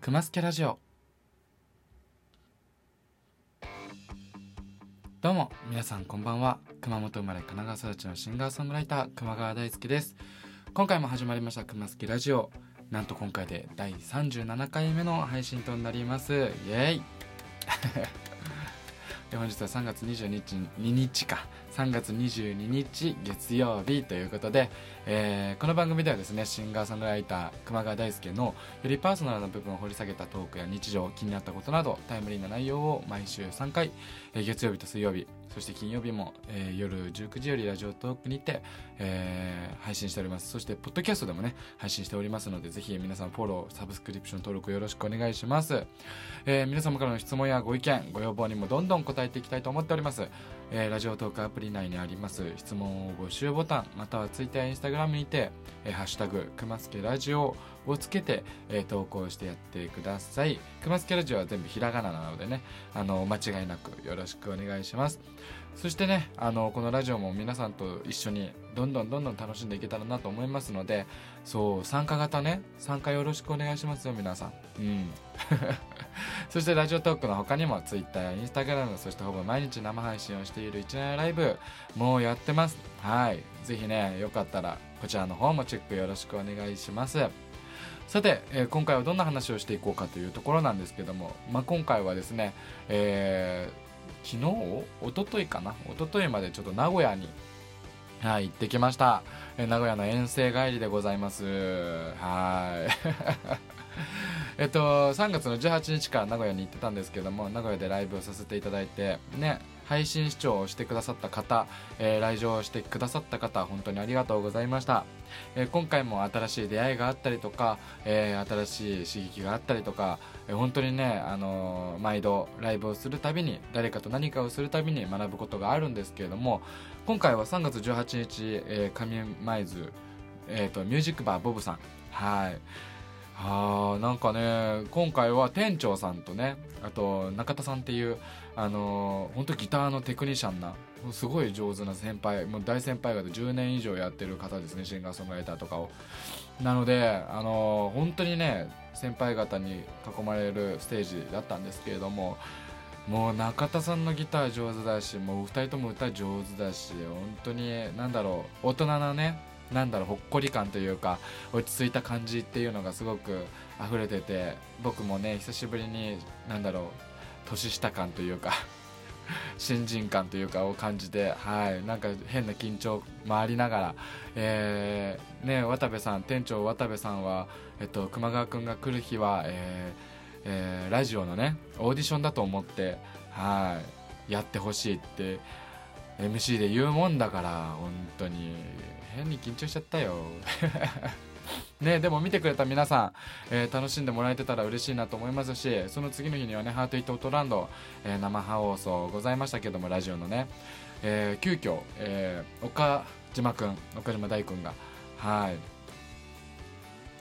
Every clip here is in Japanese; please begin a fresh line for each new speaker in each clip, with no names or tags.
くますけラジオ。どうも皆さんこんばんは。熊本生まれ神奈川育ちのシンガーソングライター熊川大輔です。今回も始まりました熊助ラジオ。なんと今回で第37回目の配信となります。イエーイ。本日は3月22日 ,2 日か。3月22日月曜日ということで、えー、この番組ではですねシンガーソングライター熊川大輔のよりパーソナルな部分を掘り下げたトークや日常気になったことなどタイムリーな内容を毎週3回、えー、月曜日と水曜日そして金曜日も、えー、夜19時よりラジオトークにて、えー、配信しております。そしてポッドキャストでもね配信しておりますのでぜひ皆さんフォローサブスクリプション登録よろしくお願いします、えー、皆様からの質問やご意見ご要望にもどんどん答えていきたいと思っております、えー、ラジオトークアプリ内にあります質問を募集ボタンまたはツイッターインスタグラムにて、えー、ハッシュタグくますけラジオをつけて、えー、投稿してやってください。くますけラジオは全部ひらがななのでねあの間違いなくよろしくお願いします。そしてねあのこのラジオも皆さんと一緒にどんどんどんどん楽しんでいけたらなと思いますのでそう参加型ね参加よろしくお願いしますよ皆さん。うん。そしてラジオトークの他にも Twitter や Instagram そしてほぼ毎日生配信をしている一年ライブもうやってます。はい。ぜひねよかったらこちらの方もチェックよろしくお願いします。さて、えー、今回はどんな話をしていこうかというところなんですけども、まあ、今回はですね、えー昨日？一昨日かな？一昨日までちょっと名古屋に、はい、行ってきました。え名古屋の遠征帰りでございます。はい。えっと、3月の18日から名古屋に行ってたんですけども、名古屋でライブをさせていただいて、ね、配信視聴をしてくださった方、えー、来場してくださった方、本当にありがとうございました。え、今回も新しい出会いがあったりとか、え、新しい刺激があったりとか、え本当にね、あの毎度ライブをするたびに、誰かと何かをするたびに学ぶことがあるんですけれども、今回は3月18日、え上舞鶴、えっ、と、ミュージックバーボブさん、はい。あなんかね今回は店長さんとねあと中田さんっていうあの、本当ギターのテクニシャンなすごい上手な先輩もう大先輩方10年以上やってる方ですねシンガーソングライターとかを。なので、あの、本当にね先輩方に囲まれるステージだったんですけれどももう中田さんのギター上手だしもう2人とも歌上手だし本当に何だろう大人なねなんだろうほっこり感というか落ち着いた感じっていうのがすごく溢れてて僕もね久しぶりになんだろう年下感というか 新人感というかを感じて、はい、なんか変な緊張回りながら、えー、ね、渡部さん、店長渡部さんは、えっと、熊川君が来る日は、えーえー、ラジオのね、オーディションだと思って、はい、やってほしいって、MC で言うもんだから、本当に、変に緊張しちゃったよ。ねでも見てくれた皆さん、えー、楽しんでもらえてたら嬉しいなと思いますしその次の日にはねハートイットオートランド、えー、生放送ございましたけどもラジオのね、えー、急遽、えー、岡島君岡島大君がはい。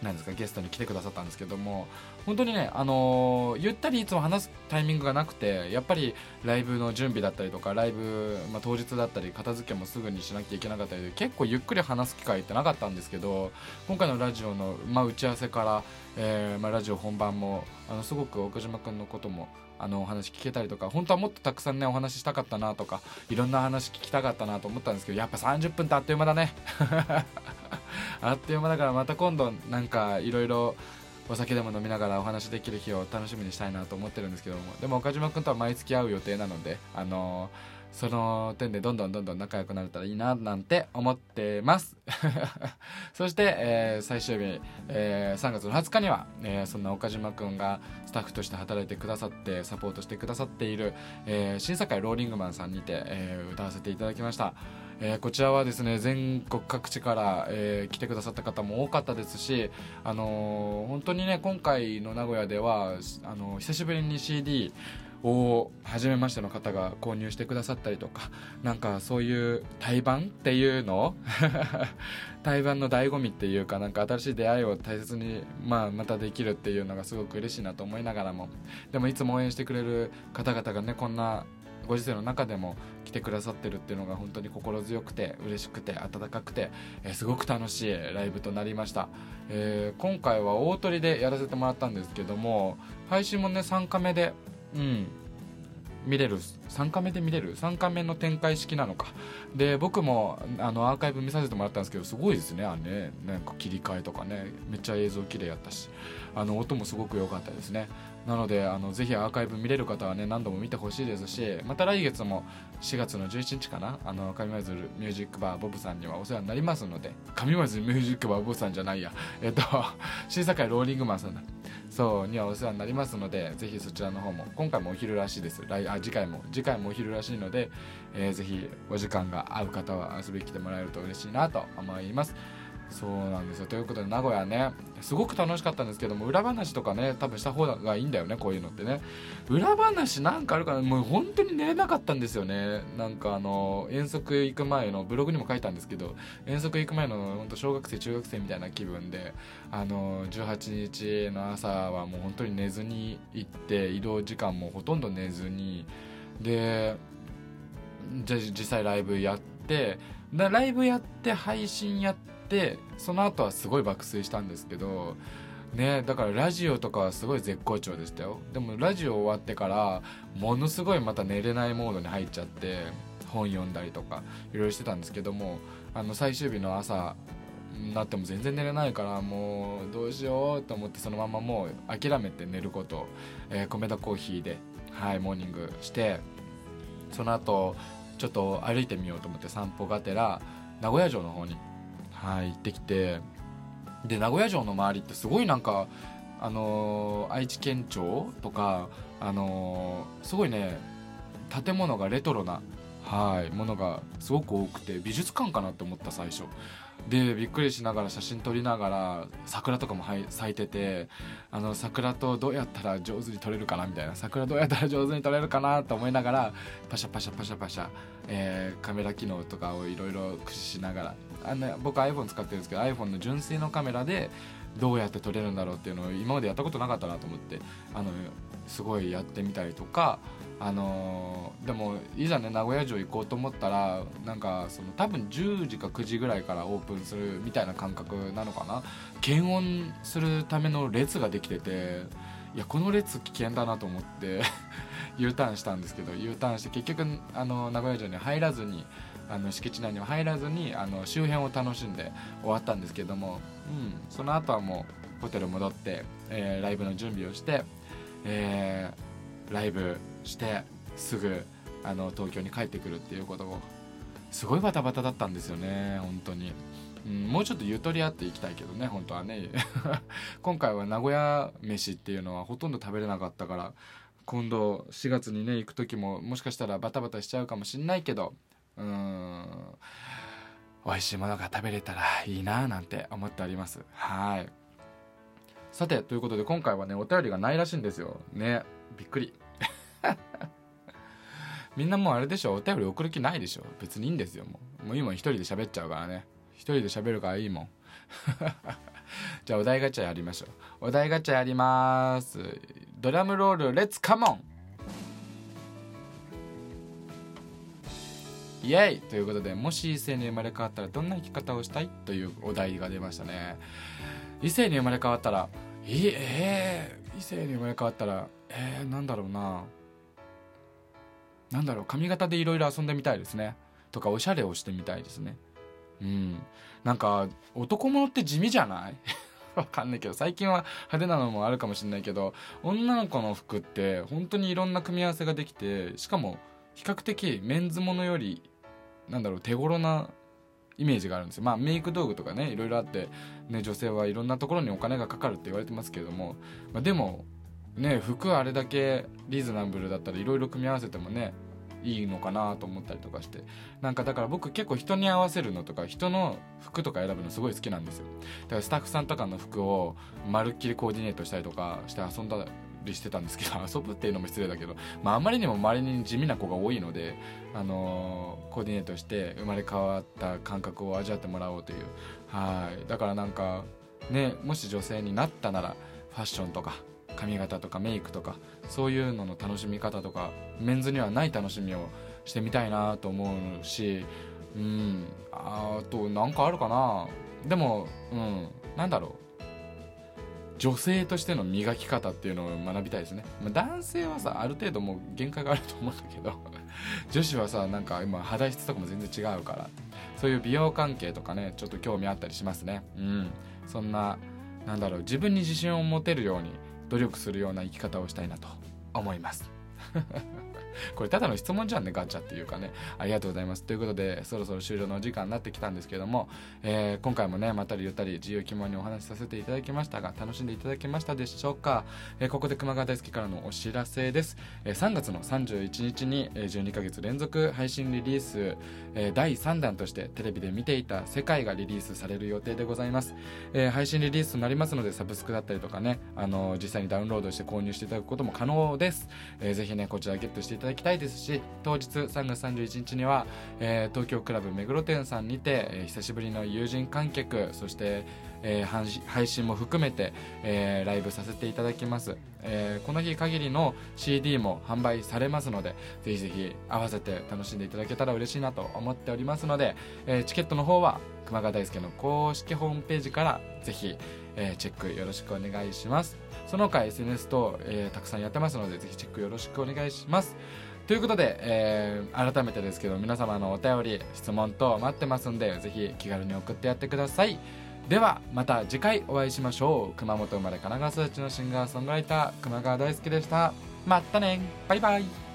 なんですかゲストに来てくださったんですけども本当にね、あのー、ゆったりいつも話すタイミングがなくてやっぱりライブの準備だったりとかライブ、まあ、当日だったり片付けもすぐにしなきゃいけなかったりで結構ゆっくり話す機会ってなかったんですけど今回のラジオの、まあ、打ち合わせから、えーまあ、ラジオ本番もあのすごく岡島君のこともあのお話聞けたりとか本当はもっとたくさんねお話ししたかったなとかいろんな話聞きたかったなと思ったんですけどやっぱ30分ってあっという間だね。あっという間だからまた今度なんかいろいろお酒でも飲みながらお話できる日を楽しみにしたいなと思ってるんですけども。でも岡島君とは毎月会う予定なのであのーその点でどんどんどんどん仲良くなれたらいいななんて思ってます。そして、えー、最終日、えー、3月の20日には、えー、そんな岡島くんがスタッフとして働いてくださってサポートしてくださっている、えー、審査会ローリングマンさんにて、えー、歌わせていただきました。えー、こちらはですね全国各地から、えー、来てくださった方も多かったですし、あのー、本当にね今回の名古屋ではあのー、久しぶりに CD を初めましての方が購入してくださったりとかなんかそういう対バンっていうの？対バンの醍醐味っていうかなんか新しい出会いを大切に、まあ、またできるっていうのがすごく嬉しいなと思いながらも。でもいつも応援してくれる方々がねこんなご時世の中でも来てくださってるっていうのが本当に心強くて嬉しくて温かくて、えー、すごく楽しいライブとなりました、えー、今回は大鳥でやらせてもらったんですけども配信もね3カメでうん。見れる3カメで見れる？3カメの展開式なのか。で僕もあのアーカイブ見させてもらったんですけどすごいですねあれね。なんか切り替えとかね。めっちゃ映像綺麗やったし。あの音もすごく良かったですね。なのであのぜひアーカイブ見れる方はね何度も見てほしいですしまた来月も4月の11日かなあの上舞鶴ミュージックバーボブさんにはお世話になりますので上舞鶴ミュージックバーボブさんじゃないや。えっと審査会ローリングマンさんだ。そうにはお世話になりますのでぜひそちらの方も今回もお昼らしいです。来あ次回も次回もお昼らしいので、えー、ぜひお時間が合う方は遊びに来てもらえると嬉しいなと思います。そうなんですよ。ということで名古屋ねすごく楽しかったんですけども裏話とかね多分した方がいいんだよねこういうのってね。裏話なんかあるかな？もう本当に寝れなかったんですよね。なんかあの遠足行く前のブログにも書いたんですけど遠足行く前の本当小学生中学生みたいな気分であの18日の朝はもう本当に寝ずに行って移動時間もほとんど寝ずにでじゃ実際ライブやってライブやって配信やってってその後はすごい爆睡したんですけどねだからラジオとかはすごい絶好調でしたよ。でもラジオ終わってからものすごいまた寝れないモードに入っちゃって本読んだりとかいろいろしてたんですけどもあの最終日の朝になっても全然寝れないからもうどうしようと思ってそのままもう諦めて寝ること、えー、米田コーヒーで、はい、モーニングしてその後ちょっと歩いてみようと思って散歩がてら名古屋城の方にはい、行ってきてで名古屋城の周りってすごいなんかあのー、愛知県庁とかあのー、すごいね建物がレトロなはいものがすごく多くて美術館かなって思った最初。でびっくりしながら写真撮りながら桜とかも咲いててあの桜とどうやったら上手に撮れるかなみたいな桜どうやったら上手に撮れるかなと思いながらパシャパシャパシャパシャ、えー、カメラ機能とかをいろいろ駆使しながら。あの僕 iPhone 使ってるんですけど iPhone の純正のカメラでどうやって撮れるんだろうっていうのを今までやったことなかったなと思ってあのすごいやってみたりとかあのー、でもいざね名古屋城行こうと思ったらなんかその多分10時か9時ぐらいからオープンするみたいな感覚なのかな。検温するための列ができてていやこの列危険だなと思って U ターンしたんですけど U ターンして結局あの名古屋城に入らずにあの敷地内には入らずにあの周辺を楽しんで終わったんですけども、うん、その後はもうホテル戻って、えー、ライブの準備をして、えー、ライブしてすぐあの東京に帰ってくるっていうことをすごいバタバタだったんですよね本当に、うん、もうちょっとゆとりあっていきたいけどね本当はね。今回は名古屋飯っていうのはほとんど食べれなかったから今度4月にね行く時ももしかしたらバタバタしちゃうかもしんないけどうん美味しいものが食べれたらいいななんて思っております。はい。さてということで今回はねお便りがないらしいんですよ。ね。びっくり。みんなもうあれでしょ。お便り送る気ないでしょ。別にいいんですよもう。もう今一人で喋っちゃうからね。一人で喋るからいいもん。じゃあお題ガチャやりましょう。お題ガチャやります。ドラムロールレッツカモンイエイ！ということでもし異性に生まれ変わったらどんな生き方をしたい？というお題が出ましたね。異性に生まれ変わったらい？えー、異性に生まれ変わったらえー、なんだろうな。なんだろう髪型でいろいろ遊んでみたいですね。とかおしゃれをしてみたいですね。うん。なんか男物って地味じゃない？わかんないけど最近は派手なのもあるかもしれないけど女の子の服って本当にいろんな組み合わせができてしかも比較的メンズものよりなんだろう手頃なイメージがあるんですよ。まあメイク道具とかねいろいろあって、ね、女性はいろんなところにお金がかかるって言われてますけれども、まあ、でもね服あれだけリーズナブルだったらいろいろ組み合わせてもねいいのかなと思ったりとかして。なんかだから僕結構人に合わせるのとか人の服とか選ぶのすごい好きなんですよ。だからスタッフさんとかの服をまるっきりコーディネートしたりとかして遊んだりしてたんですけど 遊ぶっていうのも失礼だけど、まあ、あまりにも周りに地味な子が多いので、あのー、コーディネートして生まれ変わった感覚を味わってもらおうという。はい。だからなんかねもし女性になったならファッションとか髪型とかメイクとかそういうのの楽しみ方とかメンズにはない楽しみをしてみたいなと思うしうんあとなんかあるかな。でもうんなんだろう。女性としての磨き方っていうのを学びたいですね、まあ、男性はさある程度もう限界があると思うんだけど 女子はさなんか今肌質とかも全然違うからそういう美容関係とかねちょっと興味あったりしますね。うんそんななんだろう自分に自信を持てるように努力するような生き方をしたいなと思います。これただの質問じゃんねガチャっていうかね。ありがとうございます。ということでそろそろ終了のお時間になってきたんですけども、えー、今回もねまたりゆったり自由気まにお話しさせていただきましたが楽しんでいただけましたでしょうか、えー、ここで熊川大輔からのお知らせです、えー、3月の31日にえ12ヶ月連続配信リリース、え、第3弾としてテレビで見ていた世界がリリースされる予定でございます、え、配信リリースとなりますのでサブスクだったりとかねあの実際にダウンロードして購入していただくことも可能です、えー、ぜひねこちらゲットしていただきたいですし当日3月31日には、えー、東京クラブ目黒店さんにて、えー、久しぶりの友人観客そしてえー、配信も含めて、えー、ライブさせていただきます、えー、この日限りの CD も販売されますのでぜひぜひ合わせて楽しんでいただけたら嬉しいなと思っておりますので、えチケットの方は熊川大輔の公式ホームページからぜひ、えチェックよろしくお願いします。その他 SNS と、えたくさんやってますのでぜひチェックよろしくお願いします。ということで、えー、改めてですけど皆様のお便り質問等待ってますんでぜひ気軽に送ってやってください。ではまた次回お会いしましょう。熊本生まれ神奈川育ちのシンガーソングライター熊川大輔でした。またね。バイバイ。